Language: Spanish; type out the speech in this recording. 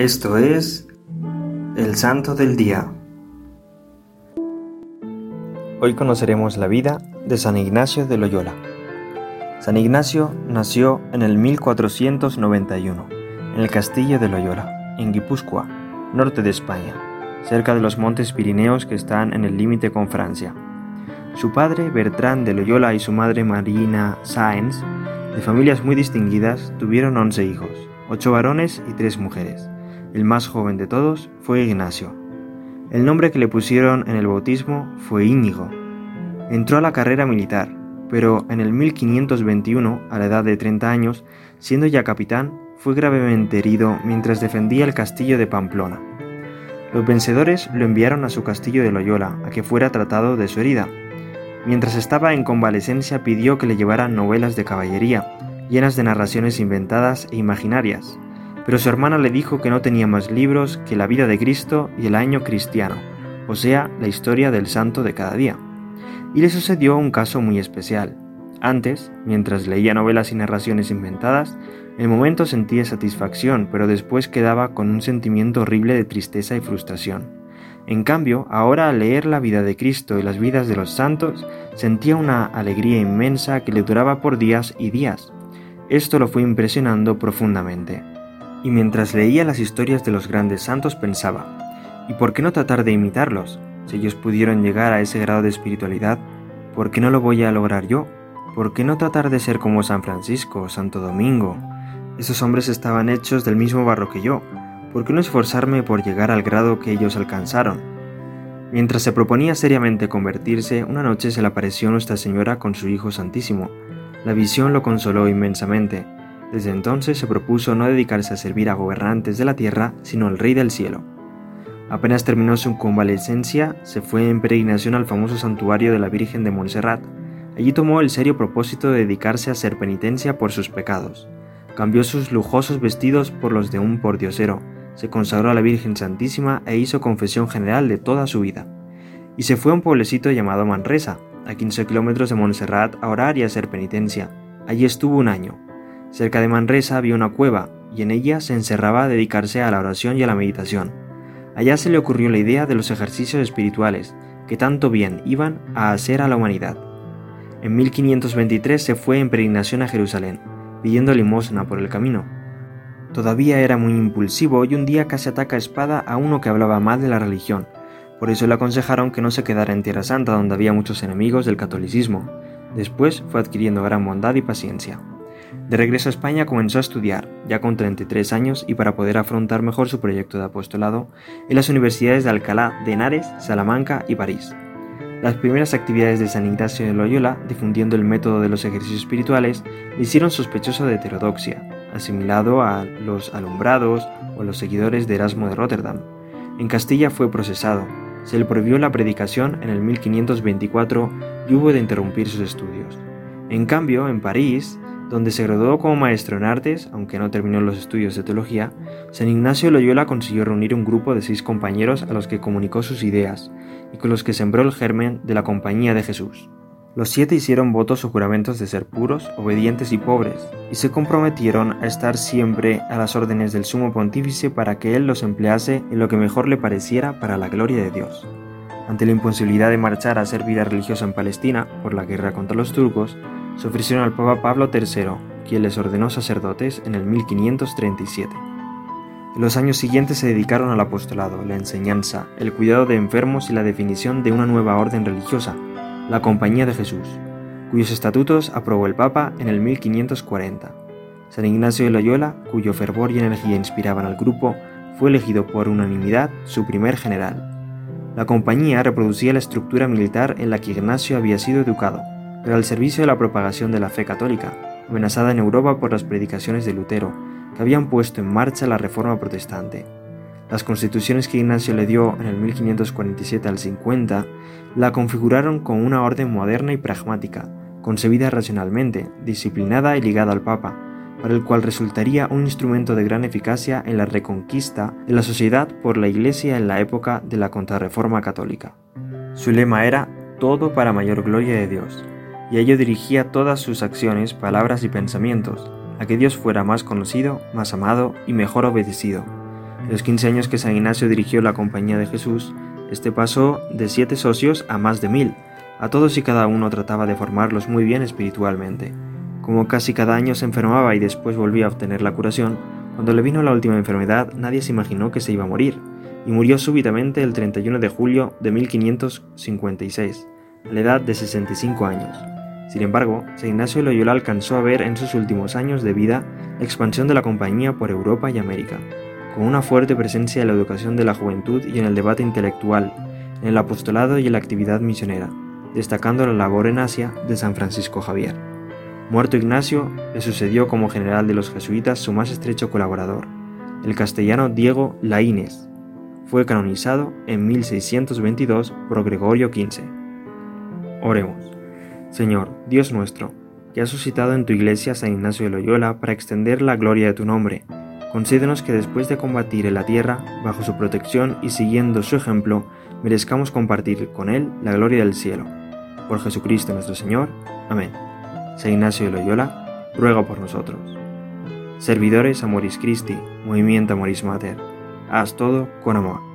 Esto es el Santo del Día. Hoy conoceremos la vida de San Ignacio de Loyola. San Ignacio nació en el 1491 en el castillo de Loyola, en Guipúzcoa, norte de España, cerca de los montes Pirineos que están en el límite con Francia. Su padre, Bertrand de Loyola, y su madre, Marina Sáenz, de familias muy distinguidas, tuvieron 11 hijos, 8 varones y 3 mujeres. El más joven de todos fue Ignacio. El nombre que le pusieron en el bautismo fue Íñigo. Entró a la carrera militar, pero en el 1521, a la edad de 30 años, siendo ya capitán, fue gravemente herido mientras defendía el castillo de Pamplona. Los vencedores lo enviaron a su castillo de Loyola a que fuera tratado de su herida, Mientras estaba en convalecencia pidió que le llevaran novelas de caballería, llenas de narraciones inventadas e imaginarias, pero su hermana le dijo que no tenía más libros que la vida de Cristo y el año cristiano, o sea, la historia del santo de cada día. Y le sucedió un caso muy especial. Antes, mientras leía novelas y narraciones inventadas, en el momento sentía satisfacción, pero después quedaba con un sentimiento horrible de tristeza y frustración. En cambio, ahora al leer la vida de Cristo y las vidas de los santos, sentía una alegría inmensa que le duraba por días y días. Esto lo fue impresionando profundamente. Y mientras leía las historias de los grandes santos pensaba, ¿y por qué no tratar de imitarlos? Si ellos pudieron llegar a ese grado de espiritualidad, ¿por qué no lo voy a lograr yo? ¿Por qué no tratar de ser como San Francisco, Santo Domingo? Esos hombres estaban hechos del mismo barro que yo, ¿por qué no esforzarme por llegar al grado que ellos alcanzaron? Mientras se proponía seriamente convertirse, una noche se le apareció Nuestra Señora con su Hijo Santísimo. La visión lo consoló inmensamente. Desde entonces se propuso no dedicarse a servir a gobernantes de la tierra, sino al Rey del Cielo. Apenas terminó su convalecencia, se fue en peregrinación al famoso santuario de la Virgen de Montserrat. Allí tomó el serio propósito de dedicarse a hacer penitencia por sus pecados. Cambió sus lujosos vestidos por los de un pordiosero, se consagró a la Virgen Santísima e hizo confesión general de toda su vida. Y se fue a un pueblecito llamado Manresa, a 15 kilómetros de Montserrat, a orar y a hacer penitencia. Allí estuvo un año. Cerca de Manresa había una cueva, y en ella se encerraba a dedicarse a la oración y a la meditación. Allá se le ocurrió la idea de los ejercicios espirituales, que tanto bien iban a hacer a la humanidad. En 1523 se fue en peregrinación a Jerusalén, pidiendo limosna por el camino, Todavía era muy impulsivo y un día casi ataca a espada a uno que hablaba mal de la religión. Por eso le aconsejaron que no se quedara en Tierra Santa donde había muchos enemigos del catolicismo. Después fue adquiriendo gran bondad y paciencia. De regreso a España comenzó a estudiar, ya con 33 años y para poder afrontar mejor su proyecto de apostolado, en las universidades de Alcalá de Henares, Salamanca y París. Las primeras actividades de San Ignacio de Loyola, difundiendo el método de los ejercicios espirituales, le hicieron sospechoso de heterodoxia, asimilado a los alumbrados o los seguidores de Erasmo de Rotterdam. En Castilla fue procesado, se le prohibió la predicación en el 1524 y hubo de interrumpir sus estudios. En cambio, en París, donde se graduó como maestro en artes, aunque no terminó los estudios de teología, San Ignacio Loyola consiguió reunir un grupo de seis compañeros a los que comunicó sus ideas y con los que sembró el germen de la Compañía de Jesús. Los siete hicieron votos o juramentos de ser puros, obedientes y pobres, y se comprometieron a estar siempre a las órdenes del sumo pontífice para que él los emplease en lo que mejor le pareciera para la gloria de Dios. Ante la imposibilidad de marchar a hacer vida religiosa en Palestina por la guerra contra los turcos, se ofrecieron al Papa Pablo III, quien les ordenó sacerdotes en el 1537. En los años siguientes se dedicaron al apostolado, la enseñanza, el cuidado de enfermos y la definición de una nueva orden religiosa, la Compañía de Jesús, cuyos estatutos aprobó el Papa en el 1540. San Ignacio de Loyola, cuyo fervor y energía inspiraban al grupo, fue elegido por unanimidad su primer general. La compañía reproducía la estructura militar en la que Ignacio había sido educado, pero al servicio de la propagación de la fe católica, amenazada en Europa por las predicaciones de Lutero, que habían puesto en marcha la reforma protestante. Las constituciones que Ignacio le dio en el 1547 al 50 la configuraron como una orden moderna y pragmática, concebida racionalmente, disciplinada y ligada al Papa, para el cual resultaría un instrumento de gran eficacia en la reconquista de la sociedad por la Iglesia en la época de la contrarreforma católica. Su lema era todo para mayor gloria de Dios, y ello dirigía todas sus acciones, palabras y pensamientos, a que Dios fuera más conocido, más amado y mejor obedecido En los 15 años que San Ignacio dirigió la Compañía de Jesús, este pasó de siete socios a más de mil. A todos y cada uno trataba de formarlos muy bien espiritualmente. Como casi cada año se enfermaba y después volvía a obtener la curación, cuando le vino la última enfermedad nadie se imaginó que se iba a morir, y murió súbitamente el 31 de julio de 1556, a la edad de 65 años. Sin embargo, San Ignacio Loyola alcanzó a ver en sus últimos años de vida la expansión de la compañía por Europa y América, con una fuerte presencia en la educación de la juventud y en el debate intelectual, en el apostolado y en la actividad misionera, destacando la labor en Asia de San Francisco Javier. Muerto Ignacio, le sucedió como general de los jesuitas su más estrecho colaborador, el castellano Diego Laínez. Fue canonizado en 1622 por Gregorio XV. Oremos. Señor, Dios nuestro, que has suscitado en tu iglesia a San Ignacio de Loyola para extender la gloria de tu nombre, concédenos que después de combatir en la tierra, bajo su protección y siguiendo su ejemplo, merezcamos compartir con él la gloria del cielo. Por Jesucristo nuestro Señor. Amén. San Ignacio de Loyola, ruega por nosotros. Servidores Amoris Christi, Movimiento Amoris Mater, haz todo con amor.